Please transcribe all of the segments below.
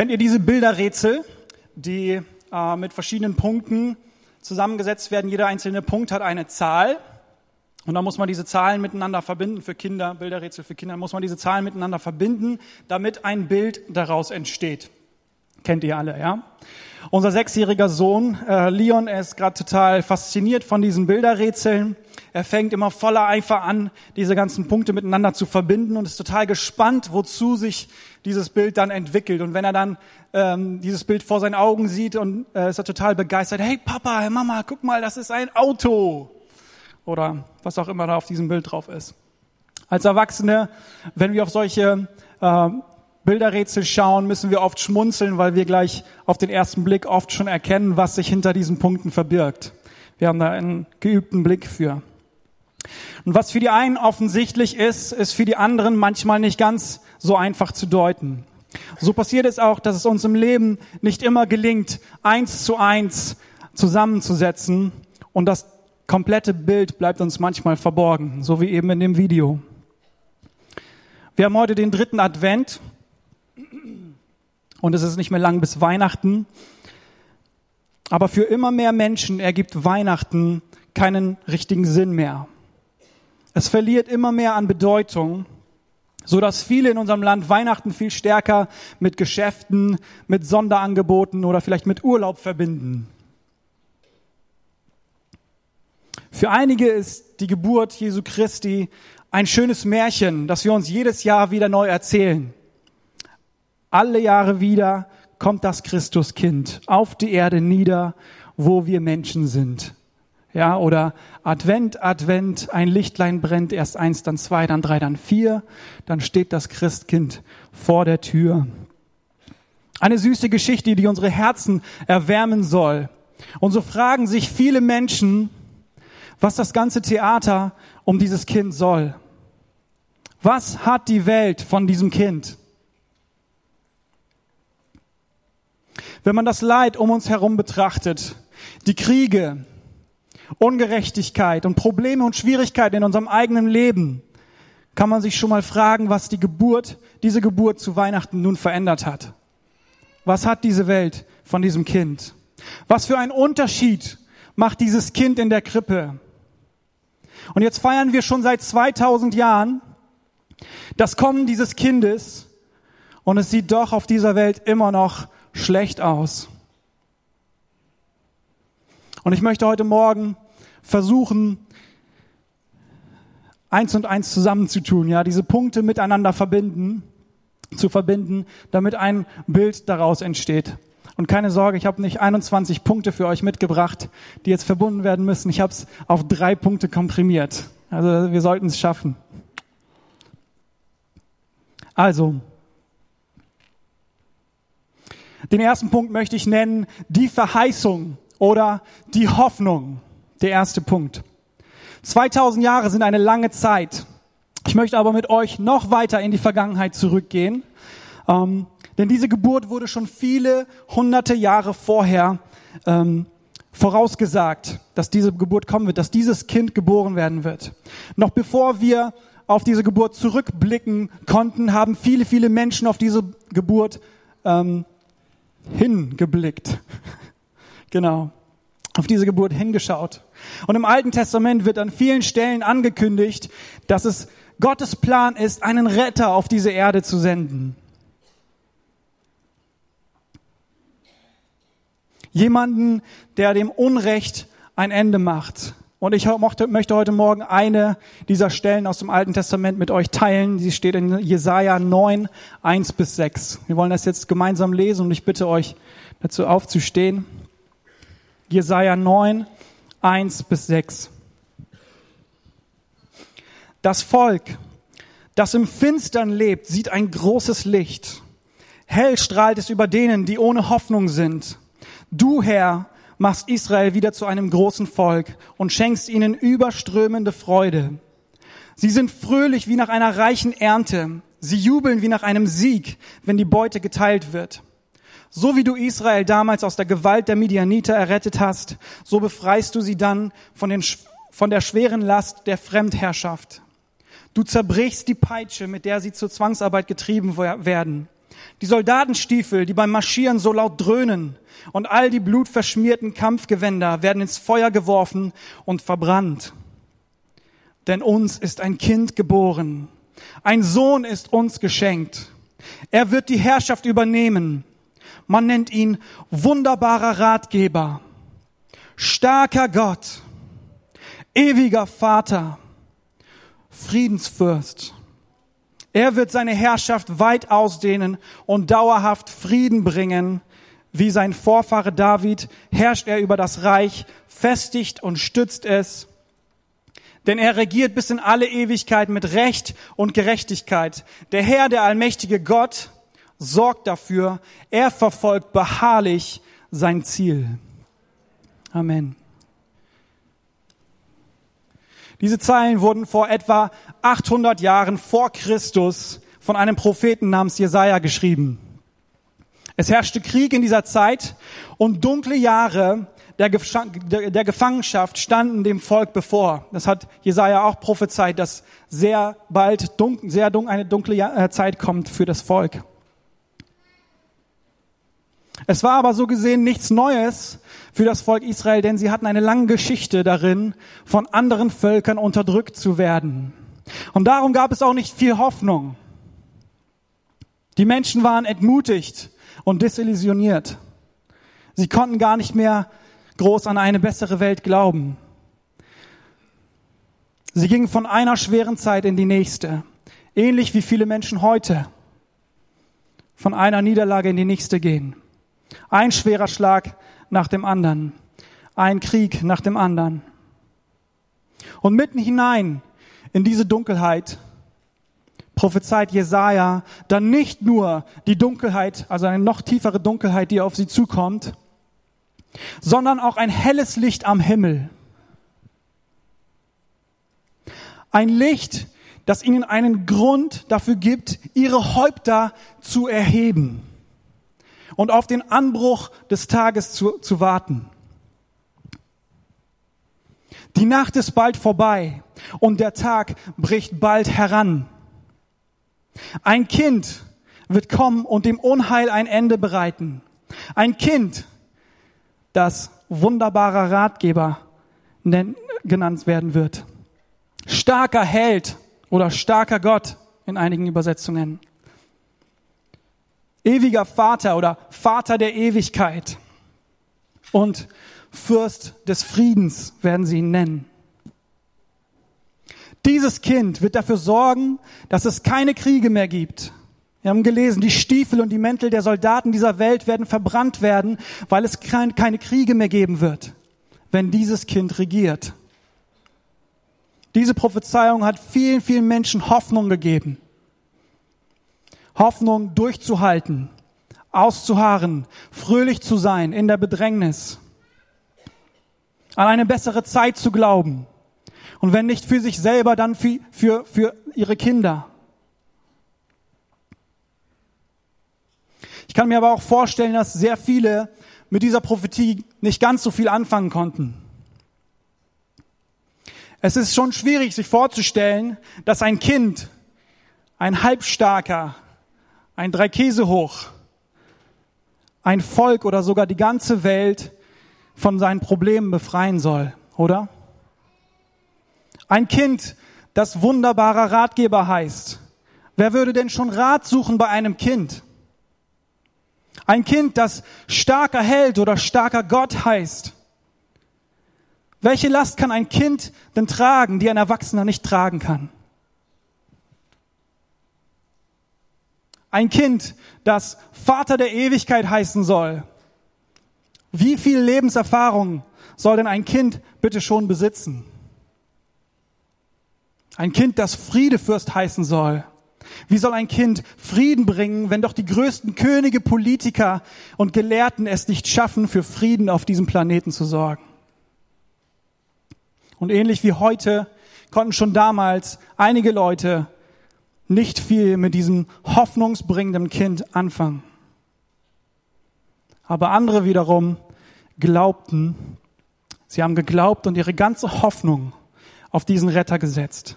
Kennt ihr diese Bilderrätsel, die äh, mit verschiedenen Punkten zusammengesetzt werden? Jeder einzelne Punkt hat eine Zahl. Und dann muss man diese Zahlen miteinander verbinden für Kinder, Bilderrätsel für Kinder, muss man diese Zahlen miteinander verbinden, damit ein Bild daraus entsteht. Kennt ihr alle, ja? Unser sechsjähriger Sohn äh, Leon er ist gerade total fasziniert von diesen Bilderrätseln. Er fängt immer voller Eifer an, diese ganzen Punkte miteinander zu verbinden und ist total gespannt, wozu sich dieses Bild dann entwickelt. Und wenn er dann ähm, dieses Bild vor seinen Augen sieht und äh, ist er total begeistert. Hey Papa, hey Mama, guck mal, das ist ein Auto oder was auch immer da auf diesem Bild drauf ist. Als Erwachsene, wenn wir auf solche äh, Bilderrätsel schauen, müssen wir oft schmunzeln, weil wir gleich auf den ersten Blick oft schon erkennen, was sich hinter diesen Punkten verbirgt. Wir haben da einen geübten Blick für. Und was für die einen offensichtlich ist, ist für die anderen manchmal nicht ganz so einfach zu deuten. So passiert es auch, dass es uns im Leben nicht immer gelingt, eins zu eins zusammenzusetzen und das komplette Bild bleibt uns manchmal verborgen, so wie eben in dem Video. Wir haben heute den dritten Advent und es ist nicht mehr lang bis Weihnachten. Aber für immer mehr Menschen ergibt Weihnachten keinen richtigen Sinn mehr. Es verliert immer mehr an Bedeutung, so dass viele in unserem Land Weihnachten viel stärker mit Geschäften, mit Sonderangeboten oder vielleicht mit Urlaub verbinden. Für einige ist die Geburt Jesu Christi ein schönes Märchen, das wir uns jedes Jahr wieder neu erzählen. Alle Jahre wieder kommt das Christuskind auf die Erde nieder, wo wir Menschen sind. Ja, oder Advent, Advent, ein Lichtlein brennt, erst eins, dann zwei, dann drei, dann vier, dann steht das Christkind vor der Tür. Eine süße Geschichte, die unsere Herzen erwärmen soll. Und so fragen sich viele Menschen, was das ganze Theater um dieses Kind soll. Was hat die Welt von diesem Kind? Wenn man das Leid um uns herum betrachtet, die Kriege, Ungerechtigkeit und Probleme und Schwierigkeiten in unserem eigenen Leben, kann man sich schon mal fragen, was die Geburt, diese Geburt zu Weihnachten nun verändert hat. Was hat diese Welt von diesem Kind? Was für einen Unterschied macht dieses Kind in der Krippe? Und jetzt feiern wir schon seit 2000 Jahren das Kommen dieses Kindes und es sieht doch auf dieser Welt immer noch schlecht aus. Und ich möchte heute Morgen versuchen, eins und eins zusammenzutun, ja, diese Punkte miteinander verbinden, zu verbinden, damit ein Bild daraus entsteht. Und keine Sorge, ich habe nicht 21 Punkte für euch mitgebracht, die jetzt verbunden werden müssen. Ich habe es auf drei Punkte komprimiert. Also wir sollten es schaffen. Also, den ersten Punkt möchte ich nennen, die Verheißung oder die Hoffnung. Der erste Punkt. 2000 Jahre sind eine lange Zeit. Ich möchte aber mit euch noch weiter in die Vergangenheit zurückgehen. Ähm, denn diese Geburt wurde schon viele hunderte Jahre vorher ähm, vorausgesagt, dass diese Geburt kommen wird, dass dieses Kind geboren werden wird. Noch bevor wir auf diese Geburt zurückblicken konnten, haben viele, viele Menschen auf diese Geburt ähm, hingeblickt. genau. Auf diese Geburt hingeschaut. Und im Alten Testament wird an vielen Stellen angekündigt, dass es Gottes Plan ist, einen Retter auf diese Erde zu senden. Jemanden, der dem Unrecht ein Ende macht. Und ich möchte heute Morgen eine dieser Stellen aus dem Alten Testament mit euch teilen. Sie steht in Jesaja 9, 1 bis 6. Wir wollen das jetzt gemeinsam lesen und ich bitte euch dazu aufzustehen. Jesaja 9, 1 bis 6. Das Volk, das im Finstern lebt, sieht ein großes Licht. Hell strahlt es über denen, die ohne Hoffnung sind. Du, Herr, machst Israel wieder zu einem großen Volk und schenkst ihnen überströmende Freude. Sie sind fröhlich wie nach einer reichen Ernte. Sie jubeln wie nach einem Sieg, wenn die Beute geteilt wird. So wie du Israel damals aus der Gewalt der Midianiter errettet hast, so befreist du sie dann von, den, von der schweren Last der Fremdherrschaft. Du zerbrichst die Peitsche, mit der sie zur Zwangsarbeit getrieben werden. Die Soldatenstiefel, die beim Marschieren so laut dröhnen, und all die blutverschmierten Kampfgewänder werden ins Feuer geworfen und verbrannt. Denn uns ist ein Kind geboren, ein Sohn ist uns geschenkt. Er wird die Herrschaft übernehmen. Man nennt ihn wunderbarer Ratgeber, starker Gott, ewiger Vater, Friedensfürst. Er wird seine Herrschaft weit ausdehnen und dauerhaft Frieden bringen. Wie sein Vorfahre David herrscht er über das Reich, festigt und stützt es. Denn er regiert bis in alle Ewigkeit mit Recht und Gerechtigkeit. Der Herr, der allmächtige Gott, sorgt dafür. Er verfolgt beharrlich sein Ziel. Amen. Diese Zeilen wurden vor etwa 800 Jahren vor Christus von einem Propheten namens Jesaja geschrieben. Es herrschte Krieg in dieser Zeit und dunkle Jahre der, der, Gefangenschaft standen dem Volk bevor. Das hat Jesaja auch prophezeit, dass sehr bald dun sehr dun eine dunkle äh, Zeit kommt für das Volk. Es war aber so gesehen nichts Neues für das Volk Israel, denn sie hatten eine lange Geschichte darin, von anderen Völkern unterdrückt zu werden. Und darum gab es auch nicht viel Hoffnung. Die Menschen waren entmutigt und desillusioniert. Sie konnten gar nicht mehr groß an eine bessere Welt glauben. Sie gingen von einer schweren Zeit in die nächste, ähnlich wie viele Menschen heute von einer Niederlage in die nächste gehen. Ein schwerer Schlag nach dem anderen, ein Krieg nach dem anderen. Und mitten hinein in diese Dunkelheit prophezeit Jesaja dann nicht nur die Dunkelheit, also eine noch tiefere Dunkelheit, die auf sie zukommt, sondern auch ein helles Licht am Himmel. Ein Licht, das ihnen einen Grund dafür gibt, ihre Häupter zu erheben und auf den Anbruch des Tages zu, zu warten. Die Nacht ist bald vorbei und der Tag bricht bald heran. Ein Kind wird kommen und dem Unheil ein Ende bereiten. Ein Kind, das wunderbarer Ratgeber genannt werden wird. Starker Held oder starker Gott in einigen Übersetzungen. Ewiger Vater oder Vater der Ewigkeit. Und Fürst des Friedens werden sie ihn nennen. Dieses Kind wird dafür sorgen, dass es keine Kriege mehr gibt. Wir haben gelesen, die Stiefel und die Mäntel der Soldaten dieser Welt werden verbrannt werden, weil es keine Kriege mehr geben wird, wenn dieses Kind regiert. Diese Prophezeiung hat vielen, vielen Menschen Hoffnung gegeben. Hoffnung durchzuhalten, auszuharren, fröhlich zu sein in der Bedrängnis, an eine bessere Zeit zu glauben, und wenn nicht für sich selber, dann für, für, für ihre Kinder. Ich kann mir aber auch vorstellen, dass sehr viele mit dieser Prophetie nicht ganz so viel anfangen konnten. Es ist schon schwierig, sich vorzustellen, dass ein Kind, ein Halbstarker, ein Dreikäse hoch, ein Volk oder sogar die ganze Welt von seinen Problemen befreien soll, oder? Ein Kind, das wunderbarer Ratgeber heißt. Wer würde denn schon Rat suchen bei einem Kind? Ein Kind, das starker Held oder starker Gott heißt. Welche Last kann ein Kind denn tragen, die ein Erwachsener nicht tragen kann? Ein Kind, das Vater der Ewigkeit heißen soll. Wie viel Lebenserfahrung soll denn ein Kind bitte schon besitzen? Ein Kind, das Friedefürst heißen soll. Wie soll ein Kind Frieden bringen, wenn doch die größten Könige, Politiker und Gelehrten es nicht schaffen, für Frieden auf diesem Planeten zu sorgen? Und ähnlich wie heute konnten schon damals einige Leute nicht viel mit diesem hoffnungsbringenden Kind anfangen. Aber andere wiederum glaubten, sie haben geglaubt und ihre ganze Hoffnung auf diesen Retter gesetzt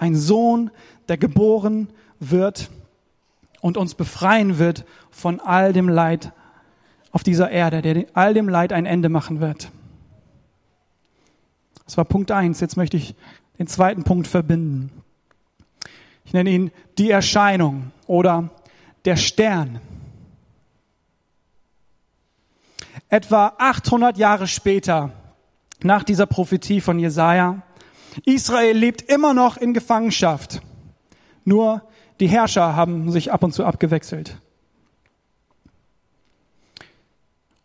ein Sohn, der geboren wird und uns befreien wird von all dem Leid auf dieser Erde, der all dem Leid ein Ende machen wird. Das war Punkt eins. Jetzt möchte ich den zweiten Punkt verbinden. Ich nenne ihn die Erscheinung oder der Stern. Etwa 800 Jahre später, nach dieser Prophetie von Jesaja, Israel lebt immer noch in Gefangenschaft. Nur die Herrscher haben sich ab und zu abgewechselt.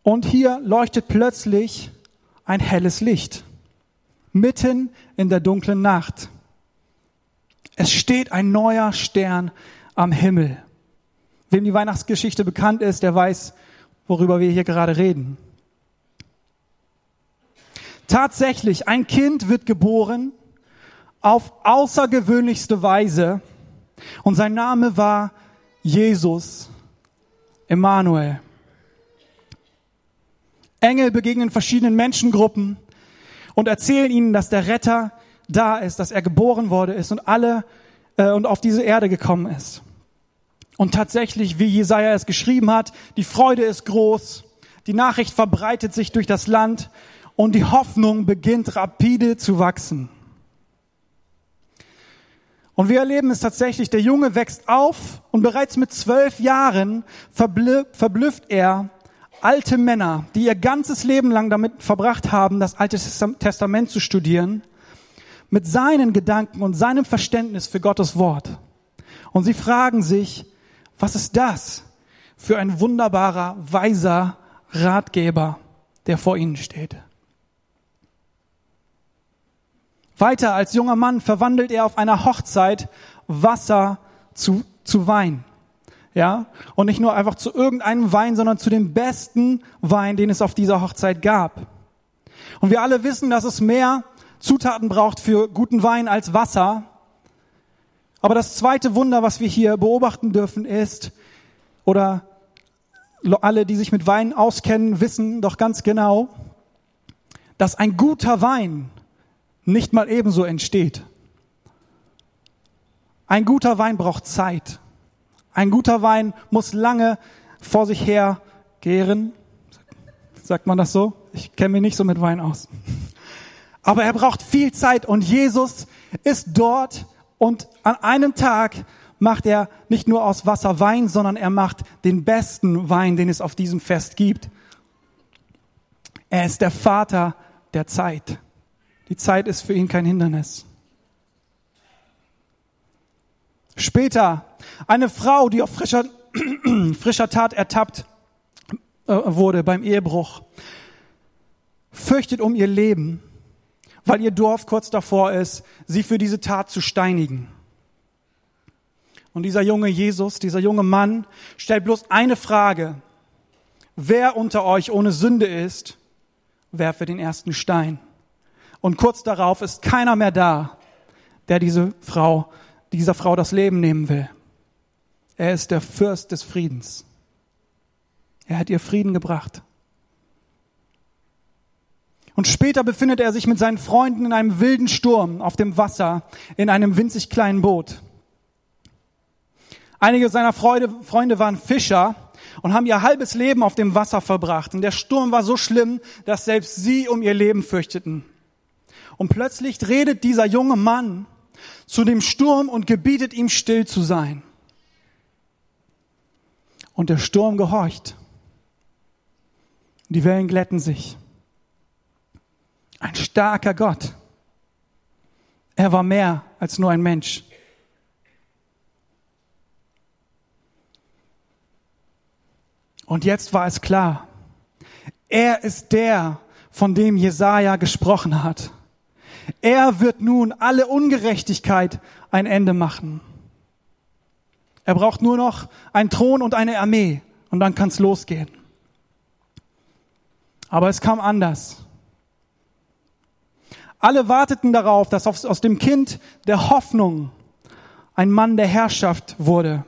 Und hier leuchtet plötzlich ein helles Licht, mitten in der dunklen Nacht. Es steht ein neuer Stern am Himmel. Wem die Weihnachtsgeschichte bekannt ist, der weiß, worüber wir hier gerade reden. Tatsächlich, ein Kind wird geboren auf außergewöhnlichste Weise und sein Name war Jesus Emmanuel. Engel begegnen verschiedenen Menschengruppen und erzählen ihnen, dass der Retter da ist, dass er geboren wurde ist und alle äh, und auf diese Erde gekommen ist. Und tatsächlich, wie Jesaja es geschrieben hat, die Freude ist groß, die Nachricht verbreitet sich durch das Land und die Hoffnung beginnt rapide zu wachsen. Und wir erleben es tatsächlich, der Junge wächst auf und bereits mit zwölf Jahren verblüfft er alte Männer, die ihr ganzes Leben lang damit verbracht haben, das Alte Testament zu studieren, mit seinen Gedanken und seinem Verständnis für Gottes Wort. Und sie fragen sich, was ist das für ein wunderbarer, weiser Ratgeber, der vor ihnen steht? Weiter als junger Mann verwandelt er auf einer Hochzeit Wasser zu, zu Wein. Ja, und nicht nur einfach zu irgendeinem Wein, sondern zu dem besten Wein, den es auf dieser Hochzeit gab. Und wir alle wissen, dass es mehr Zutaten braucht für guten Wein als Wasser. Aber das zweite Wunder, was wir hier beobachten dürfen, ist, oder alle, die sich mit Wein auskennen, wissen doch ganz genau, dass ein guter Wein nicht mal ebenso entsteht. Ein guter Wein braucht Zeit. Ein guter Wein muss lange vor sich her gären. Sagt man das so? Ich kenne mich nicht so mit Wein aus. Aber er braucht viel Zeit und Jesus ist dort und an einem Tag macht er nicht nur aus Wasser Wein, sondern er macht den besten Wein, den es auf diesem Fest gibt. Er ist der Vater der Zeit. Die Zeit ist für ihn kein Hindernis. Später eine Frau, die auf frischer, frischer Tat ertappt äh, wurde beim Ehebruch, fürchtet um ihr Leben, weil ihr Dorf kurz davor ist, sie für diese Tat zu steinigen. Und dieser junge Jesus, dieser junge Mann stellt bloß eine Frage. Wer unter euch ohne Sünde ist, werfe den ersten Stein. Und kurz darauf ist keiner mehr da, der diese Frau, dieser Frau das Leben nehmen will. Er ist der Fürst des Friedens. Er hat ihr Frieden gebracht. Und später befindet er sich mit seinen Freunden in einem wilden Sturm auf dem Wasser in einem winzig kleinen Boot. Einige seiner Freunde, Freunde waren Fischer und haben ihr halbes Leben auf dem Wasser verbracht. Und der Sturm war so schlimm, dass selbst sie um ihr Leben fürchteten. Und plötzlich redet dieser junge Mann zu dem Sturm und gebietet ihm still zu sein. Und der Sturm gehorcht. Die Wellen glätten sich. Ein starker Gott. Er war mehr als nur ein Mensch. Und jetzt war es klar. Er ist der, von dem Jesaja gesprochen hat. Er wird nun alle Ungerechtigkeit ein Ende machen. Er braucht nur noch einen Thron und eine Armee und dann kann es losgehen. Aber es kam anders. Alle warteten darauf, dass aus dem Kind der Hoffnung ein Mann der Herrschaft wurde.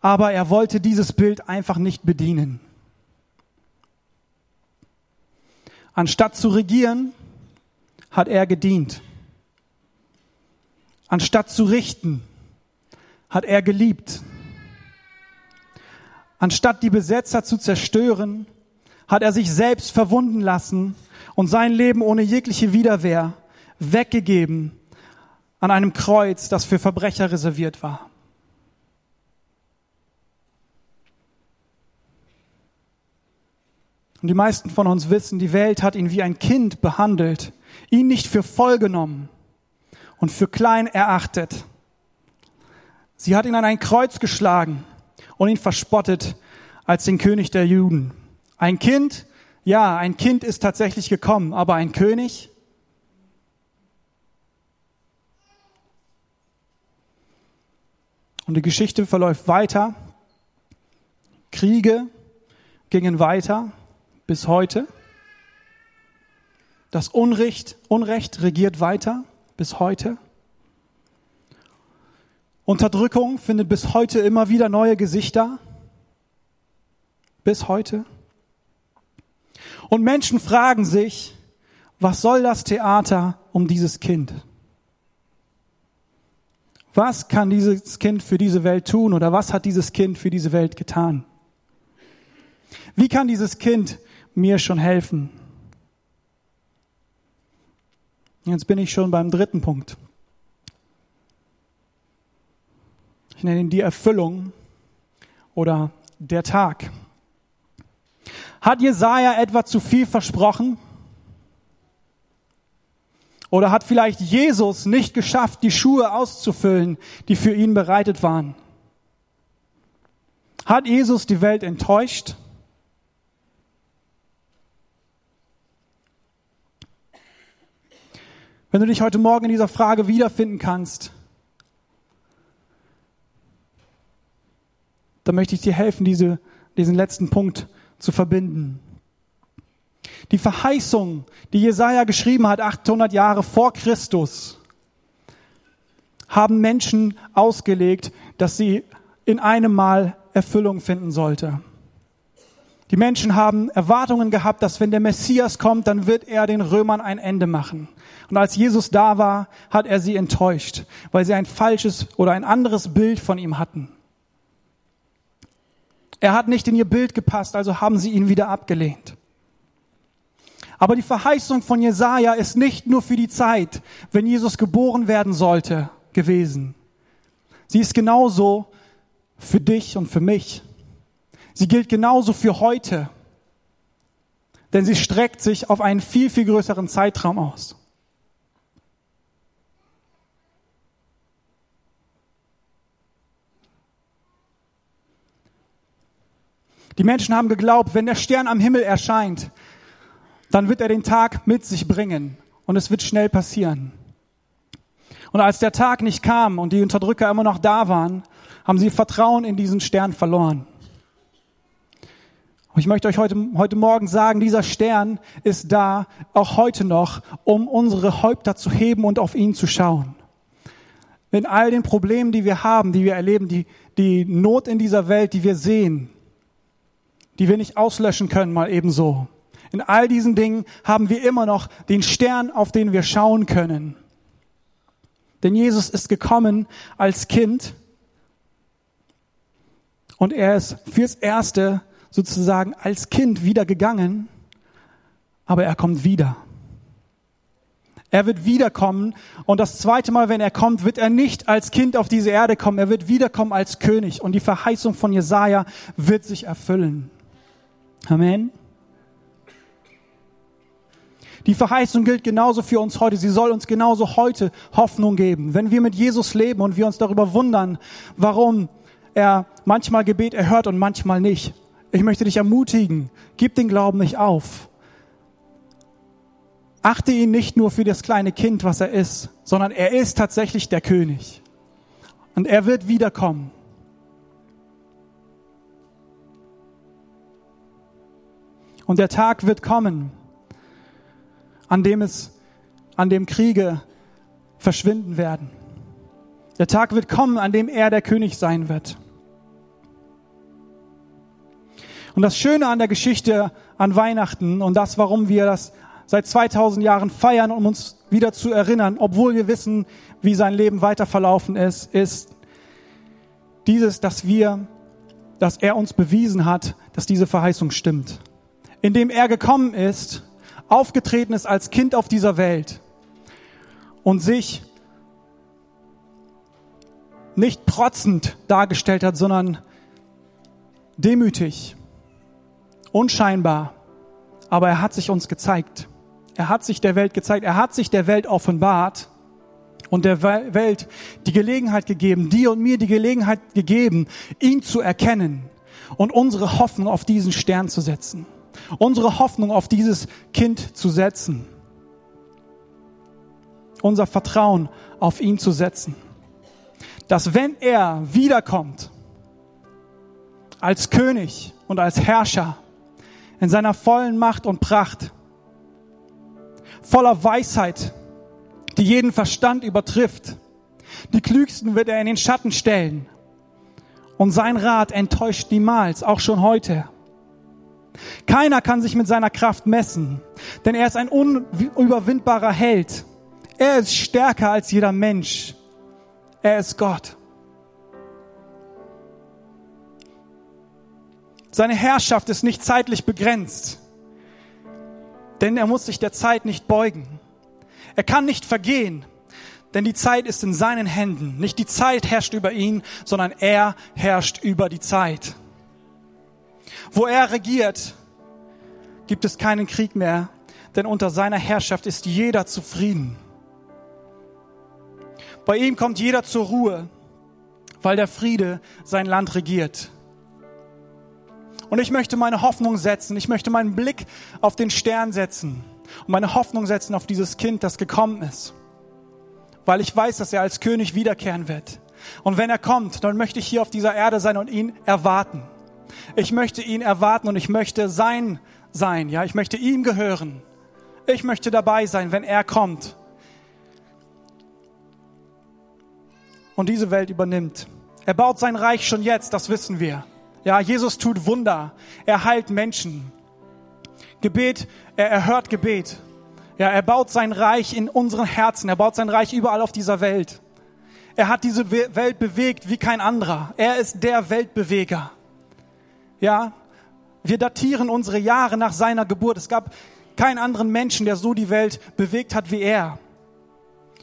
Aber er wollte dieses Bild einfach nicht bedienen. Anstatt zu regieren, hat er gedient. Anstatt zu richten, hat er geliebt. Anstatt die Besetzer zu zerstören, hat er sich selbst verwunden lassen und sein Leben ohne jegliche Widerwehr weggegeben an einem Kreuz, das für Verbrecher reserviert war. Und die meisten von uns wissen, die Welt hat ihn wie ein Kind behandelt, ihn nicht für voll genommen und für klein erachtet. Sie hat ihn an ein Kreuz geschlagen und ihn verspottet als den König der Juden. Ein Kind, ja, ein Kind ist tatsächlich gekommen, aber ein König? Und die Geschichte verläuft weiter. Kriege gingen weiter bis heute. Das Unrecht, Unrecht regiert weiter bis heute. Unterdrückung findet bis heute immer wieder neue Gesichter. Bis heute. Und Menschen fragen sich, was soll das Theater um dieses Kind? Was kann dieses Kind für diese Welt tun oder was hat dieses Kind für diese Welt getan? Wie kann dieses Kind mir schon helfen. Jetzt bin ich schon beim dritten Punkt. Ich nenne ihn die Erfüllung oder der Tag. Hat Jesaja etwa zu viel versprochen? Oder hat vielleicht Jesus nicht geschafft, die Schuhe auszufüllen, die für ihn bereitet waren? Hat Jesus die Welt enttäuscht? Wenn du dich heute Morgen in dieser Frage wiederfinden kannst, dann möchte ich dir helfen, diese, diesen letzten Punkt zu verbinden. Die Verheißung, die Jesaja geschrieben hat, 800 Jahre vor Christus, haben Menschen ausgelegt, dass sie in einem Mal Erfüllung finden sollte. Die Menschen haben Erwartungen gehabt, dass wenn der Messias kommt, dann wird er den Römern ein Ende machen. Und als Jesus da war, hat er sie enttäuscht, weil sie ein falsches oder ein anderes Bild von ihm hatten. Er hat nicht in ihr Bild gepasst, also haben sie ihn wieder abgelehnt. Aber die Verheißung von Jesaja ist nicht nur für die Zeit, wenn Jesus geboren werden sollte, gewesen. Sie ist genauso für dich und für mich. Sie gilt genauso für heute, denn sie streckt sich auf einen viel, viel größeren Zeitraum aus. Die Menschen haben geglaubt, wenn der Stern am Himmel erscheint, dann wird er den Tag mit sich bringen und es wird schnell passieren. Und als der Tag nicht kam und die Unterdrücker immer noch da waren, haben sie Vertrauen in diesen Stern verloren. Und ich möchte euch heute, heute Morgen sagen, dieser Stern ist da, auch heute noch, um unsere Häupter zu heben und auf ihn zu schauen. In all den Problemen, die wir haben, die wir erleben, die, die Not in dieser Welt, die wir sehen, die wir nicht auslöschen können, mal ebenso. In all diesen Dingen haben wir immer noch den Stern, auf den wir schauen können. Denn Jesus ist gekommen als Kind und er ist fürs Erste sozusagen als Kind wieder gegangen, aber er kommt wieder. Er wird wiederkommen und das zweite Mal, wenn er kommt, wird er nicht als Kind auf diese Erde kommen, er wird wiederkommen als König und die Verheißung von Jesaja wird sich erfüllen. Amen. Die Verheißung gilt genauso für uns heute. Sie soll uns genauso heute Hoffnung geben. Wenn wir mit Jesus leben und wir uns darüber wundern, warum er manchmal Gebet erhört und manchmal nicht. Ich möchte dich ermutigen, gib den Glauben nicht auf. Achte ihn nicht nur für das kleine Kind, was er ist, sondern er ist tatsächlich der König. Und er wird wiederkommen. Und der Tag wird kommen, an dem es, an dem Kriege verschwinden werden. Der Tag wird kommen, an dem er der König sein wird. Und das Schöne an der Geschichte an Weihnachten und das, warum wir das seit 2000 Jahren feiern, um uns wieder zu erinnern, obwohl wir wissen, wie sein Leben weiter verlaufen ist, ist dieses, dass wir dass er uns bewiesen hat, dass diese Verheißung stimmt. Indem er gekommen ist, aufgetreten ist als Kind auf dieser Welt und sich nicht protzend dargestellt hat, sondern demütig, unscheinbar. Aber er hat sich uns gezeigt. Er hat sich der Welt gezeigt. Er hat sich der Welt offenbart und der Welt die Gelegenheit gegeben, dir und mir die Gelegenheit gegeben, ihn zu erkennen und unsere Hoffnung auf diesen Stern zu setzen. Unsere Hoffnung auf dieses Kind zu setzen. Unser Vertrauen auf ihn zu setzen. Dass wenn er wiederkommt, als König und als Herrscher, in seiner vollen Macht und Pracht, voller Weisheit, die jeden Verstand übertrifft. Die Klügsten wird er in den Schatten stellen. Und sein Rat enttäuscht niemals, auch schon heute. Keiner kann sich mit seiner Kraft messen, denn er ist ein unüberwindbarer Held. Er ist stärker als jeder Mensch. Er ist Gott. Seine Herrschaft ist nicht zeitlich begrenzt, denn er muss sich der Zeit nicht beugen. Er kann nicht vergehen, denn die Zeit ist in seinen Händen. Nicht die Zeit herrscht über ihn, sondern er herrscht über die Zeit. Wo er regiert, gibt es keinen Krieg mehr, denn unter seiner Herrschaft ist jeder zufrieden. Bei ihm kommt jeder zur Ruhe, weil der Friede sein Land regiert. Und ich möchte meine Hoffnung setzen, ich möchte meinen Blick auf den Stern setzen und meine Hoffnung setzen auf dieses Kind, das gekommen ist. Weil ich weiß, dass er als König wiederkehren wird. Und wenn er kommt, dann möchte ich hier auf dieser Erde sein und ihn erwarten. Ich möchte ihn erwarten und ich möchte sein sein, ja, ich möchte ihm gehören. Ich möchte dabei sein, wenn er kommt und diese Welt übernimmt. Er baut sein Reich schon jetzt, das wissen wir. Ja, Jesus tut Wunder. Er heilt Menschen. Gebet, er erhört Gebet. Ja, er baut sein Reich in unseren Herzen. Er baut sein Reich überall auf dieser Welt. Er hat diese Welt bewegt wie kein anderer. Er ist der Weltbeweger. Ja, wir datieren unsere Jahre nach seiner Geburt. Es gab keinen anderen Menschen, der so die Welt bewegt hat wie er.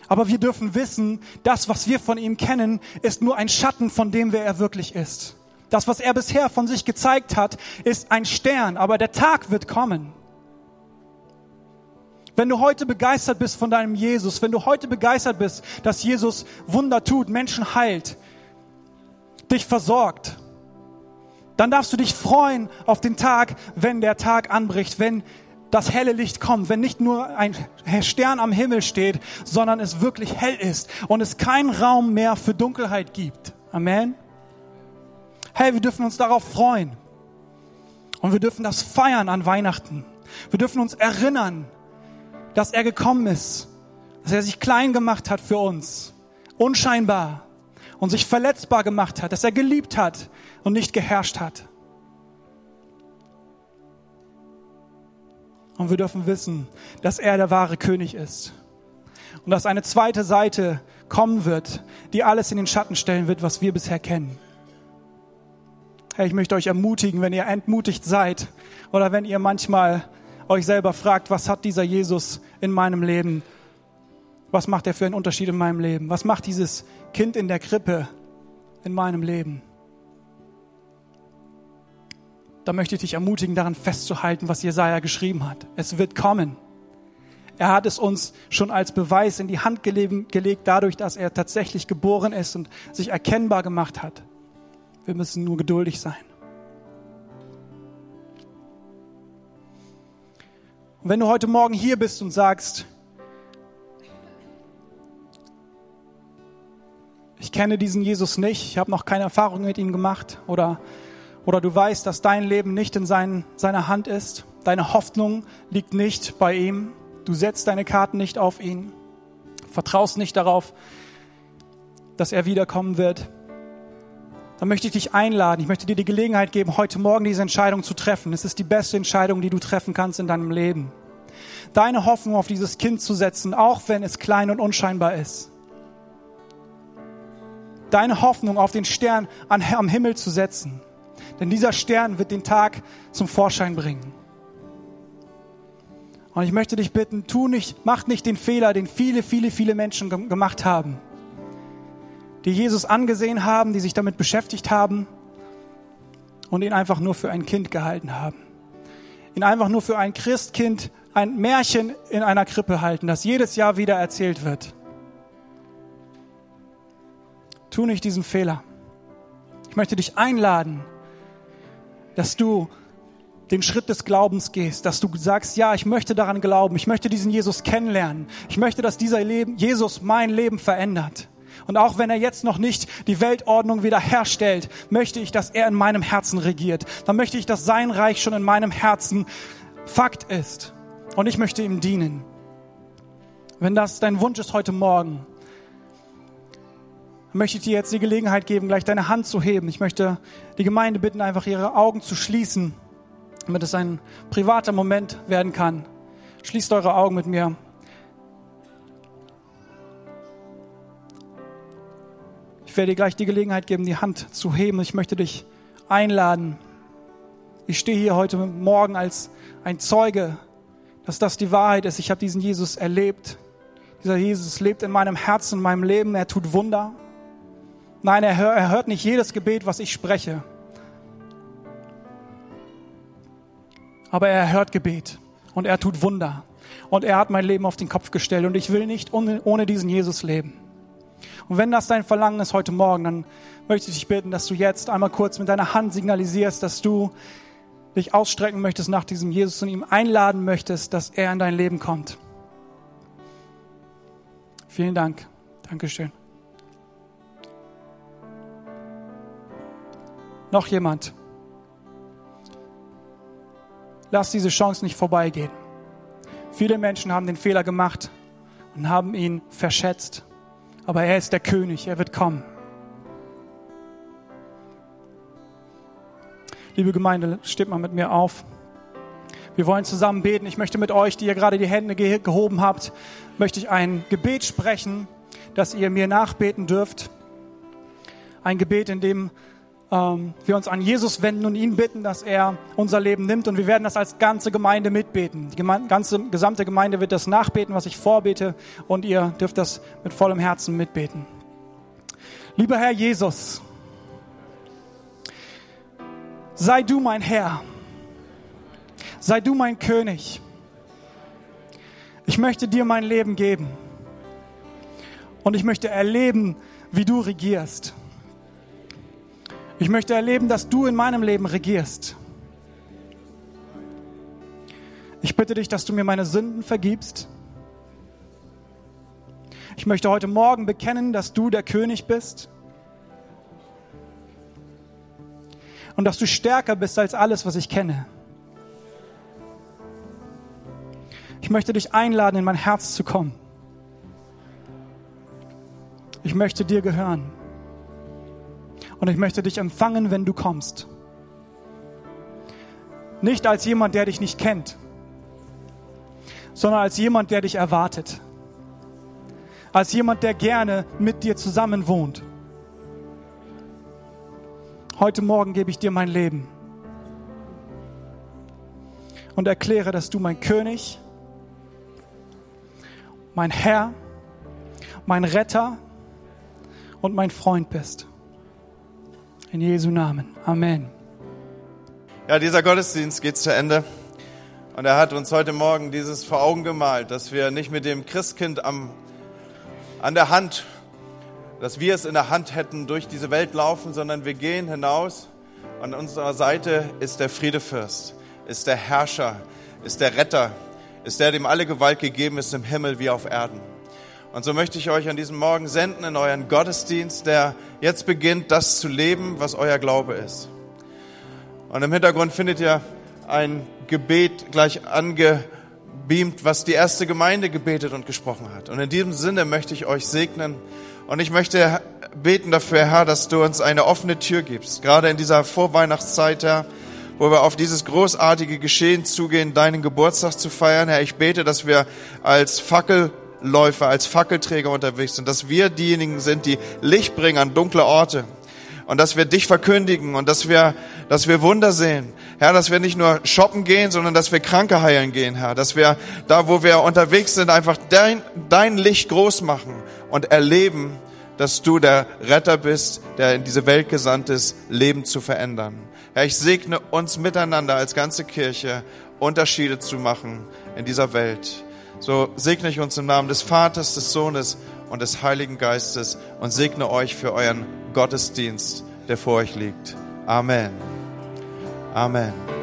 Aber wir dürfen wissen, das, was wir von ihm kennen, ist nur ein Schatten von dem, wer er wirklich ist. Das, was er bisher von sich gezeigt hat, ist ein Stern, aber der Tag wird kommen. Wenn du heute begeistert bist von deinem Jesus, wenn du heute begeistert bist, dass Jesus Wunder tut, Menschen heilt, dich versorgt, dann darfst du dich freuen auf den Tag, wenn der Tag anbricht, wenn das helle Licht kommt, wenn nicht nur ein Stern am Himmel steht, sondern es wirklich hell ist und es keinen Raum mehr für Dunkelheit gibt. Amen. Hey, wir dürfen uns darauf freuen. Und wir dürfen das feiern an Weihnachten. Wir dürfen uns erinnern, dass er gekommen ist, dass er sich klein gemacht hat für uns, unscheinbar und sich verletzbar gemacht hat, dass er geliebt hat und nicht geherrscht hat. Und wir dürfen wissen, dass er der wahre König ist. Und dass eine zweite Seite kommen wird, die alles in den Schatten stellen wird, was wir bisher kennen. Hey, ich möchte euch ermutigen, wenn ihr entmutigt seid oder wenn ihr manchmal euch selber fragt, was hat dieser Jesus in meinem Leben? Was macht er für einen Unterschied in meinem Leben? Was macht dieses Kind in der Krippe in meinem Leben? Da möchte ich dich ermutigen, daran festzuhalten, was Jesaja geschrieben hat. Es wird kommen. Er hat es uns schon als Beweis in die Hand gelegt, dadurch, dass er tatsächlich geboren ist und sich erkennbar gemacht hat. Wir müssen nur geduldig sein. Und wenn du heute Morgen hier bist und sagst, ich kenne diesen Jesus nicht, ich habe noch keine Erfahrung mit ihm gemacht oder, oder du weißt, dass dein Leben nicht in sein, seiner Hand ist, deine Hoffnung liegt nicht bei ihm, du setzt deine Karten nicht auf ihn, vertraust nicht darauf, dass er wiederkommen wird, dann möchte ich dich einladen. Ich möchte dir die Gelegenheit geben, heute Morgen diese Entscheidung zu treffen. Es ist die beste Entscheidung, die du treffen kannst in deinem Leben. Deine Hoffnung auf dieses Kind zu setzen, auch wenn es klein und unscheinbar ist. Deine Hoffnung auf den Stern am Himmel zu setzen. Denn dieser Stern wird den Tag zum Vorschein bringen. Und ich möchte dich bitten, tu nicht, mach nicht den Fehler, den viele, viele, viele Menschen gemacht haben, die Jesus angesehen haben, die sich damit beschäftigt haben und ihn einfach nur für ein Kind gehalten haben. Ihn einfach nur für ein Christkind, ein Märchen in einer Krippe halten, das jedes Jahr wieder erzählt wird. Tu nicht diesen Fehler. Ich möchte dich einladen, dass du den Schritt des Glaubens gehst, dass du sagst, ja, ich möchte daran glauben, ich möchte diesen Jesus kennenlernen, ich möchte, dass dieser Leben, Jesus mein Leben verändert. Und auch wenn er jetzt noch nicht die Weltordnung wiederherstellt, möchte ich, dass er in meinem Herzen regiert. Dann möchte ich, dass sein Reich schon in meinem Herzen Fakt ist. Und ich möchte ihm dienen. Wenn das dein Wunsch ist heute Morgen, möchte ich dir jetzt die Gelegenheit geben, gleich deine Hand zu heben. Ich möchte die Gemeinde bitten, einfach ihre Augen zu schließen, damit es ein privater Moment werden kann. Schließt eure Augen mit mir. Ich werde dir gleich die Gelegenheit geben, die Hand zu heben. Ich möchte dich einladen. Ich stehe hier heute Morgen als ein Zeuge, dass das die Wahrheit ist. Ich habe diesen Jesus erlebt. Dieser Jesus lebt in meinem Herzen, in meinem Leben. Er tut Wunder. Nein, er, hör, er hört nicht jedes Gebet, was ich spreche. Aber er hört Gebet und er tut Wunder. Und er hat mein Leben auf den Kopf gestellt und ich will nicht ohne, ohne diesen Jesus leben. Und wenn das dein Verlangen ist heute Morgen, dann möchte ich dich bitten, dass du jetzt einmal kurz mit deiner Hand signalisierst, dass du dich ausstrecken möchtest nach diesem Jesus und ihm einladen möchtest, dass er in dein Leben kommt. Vielen Dank. Dankeschön. Noch jemand? Lass diese Chance nicht vorbeigehen. Viele Menschen haben den Fehler gemacht und haben ihn verschätzt. Aber er ist der König, er wird kommen. Liebe Gemeinde, steht mal mit mir auf. Wir wollen zusammen beten. Ich möchte mit euch, die ihr gerade die Hände gehoben habt, möchte ich ein Gebet sprechen, das ihr mir nachbeten dürft. Ein Gebet, in dem ähm, wir uns an Jesus wenden und ihn bitten, dass er unser Leben nimmt. Und wir werden das als ganze Gemeinde mitbeten. Die Geme ganze gesamte Gemeinde wird das nachbeten, was ich vorbete. Und ihr dürft das mit vollem Herzen mitbeten. Lieber Herr Jesus, sei du mein Herr. Sei du mein König. Ich möchte dir mein Leben geben. Und ich möchte erleben, wie du regierst. Ich möchte erleben, dass du in meinem Leben regierst. Ich bitte dich, dass du mir meine Sünden vergibst. Ich möchte heute Morgen bekennen, dass du der König bist und dass du stärker bist als alles, was ich kenne. Ich möchte dich einladen, in mein Herz zu kommen. Ich möchte dir gehören. Und ich möchte dich empfangen, wenn du kommst. Nicht als jemand, der dich nicht kennt, sondern als jemand, der dich erwartet. Als jemand, der gerne mit dir zusammen wohnt. Heute Morgen gebe ich dir mein Leben und erkläre, dass du mein König, mein Herr, mein Retter und mein Freund bist. In Jesu Namen. Amen. Ja, dieser Gottesdienst geht zu Ende. Und er hat uns heute Morgen dieses vor Augen gemalt, dass wir nicht mit dem Christkind am, an der Hand, dass wir es in der Hand hätten, durch diese Welt laufen, sondern wir gehen hinaus. An unserer Seite ist der Friedefürst, ist der Herrscher, ist der Retter, ist der, dem alle Gewalt gegeben ist im Himmel wie auf Erden. Und so möchte ich euch an diesem Morgen senden in euren Gottesdienst, der jetzt beginnt, das zu leben, was euer Glaube ist. Und im Hintergrund findet ihr ein Gebet gleich angebeamt, was die erste Gemeinde gebetet und gesprochen hat. Und in diesem Sinne möchte ich euch segnen. Und ich möchte beten dafür, Herr, dass du uns eine offene Tür gibst, gerade in dieser Vorweihnachtszeit, Herr, wo wir auf dieses großartige Geschehen zugehen, deinen Geburtstag zu feiern. Herr, ich bete, dass wir als Fackel Läufer, als Fackelträger unterwegs sind, dass wir diejenigen sind, die Licht bringen an dunkle Orte. und dass wir dich verkündigen und dass wir, dass wir Wunder sehen. Herr, dass wir nicht nur shoppen gehen, sondern dass wir Kranke heilen gehen, Herr. Dass wir da, wo wir unterwegs sind, einfach dein, dein Licht groß machen und erleben, dass du der Retter bist, der in diese Welt gesandt ist, Leben zu verändern. Herr, ich segne uns miteinander als ganze Kirche, Unterschiede zu machen in dieser Welt. So segne ich uns im Namen des Vaters, des Sohnes und des Heiligen Geistes und segne euch für euren Gottesdienst, der vor euch liegt. Amen. Amen.